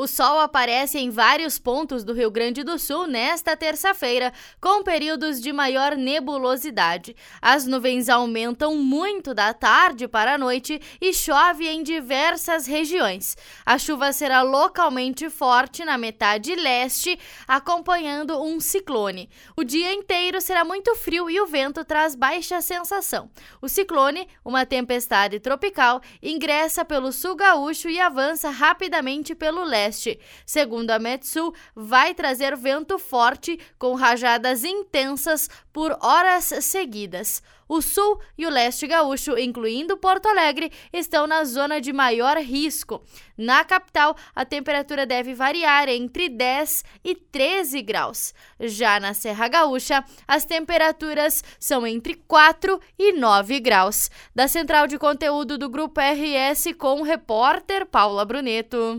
O sol aparece em vários pontos do Rio Grande do Sul nesta terça-feira, com períodos de maior nebulosidade. As nuvens aumentam muito da tarde para a noite e chove em diversas regiões. A chuva será localmente forte na metade leste, acompanhando um ciclone. O dia inteiro será muito frio e o vento traz baixa sensação. O ciclone, uma tempestade tropical, ingressa pelo sul gaúcho e avança rapidamente pelo leste Segundo a Metsul, vai trazer vento forte com rajadas intensas por horas seguidas. O sul e o leste gaúcho, incluindo Porto Alegre, estão na zona de maior risco. Na capital, a temperatura deve variar entre 10 e 13 graus. Já na Serra Gaúcha, as temperaturas são entre 4 e 9 graus. Da central de conteúdo do Grupo RS com o repórter Paula Bruneto.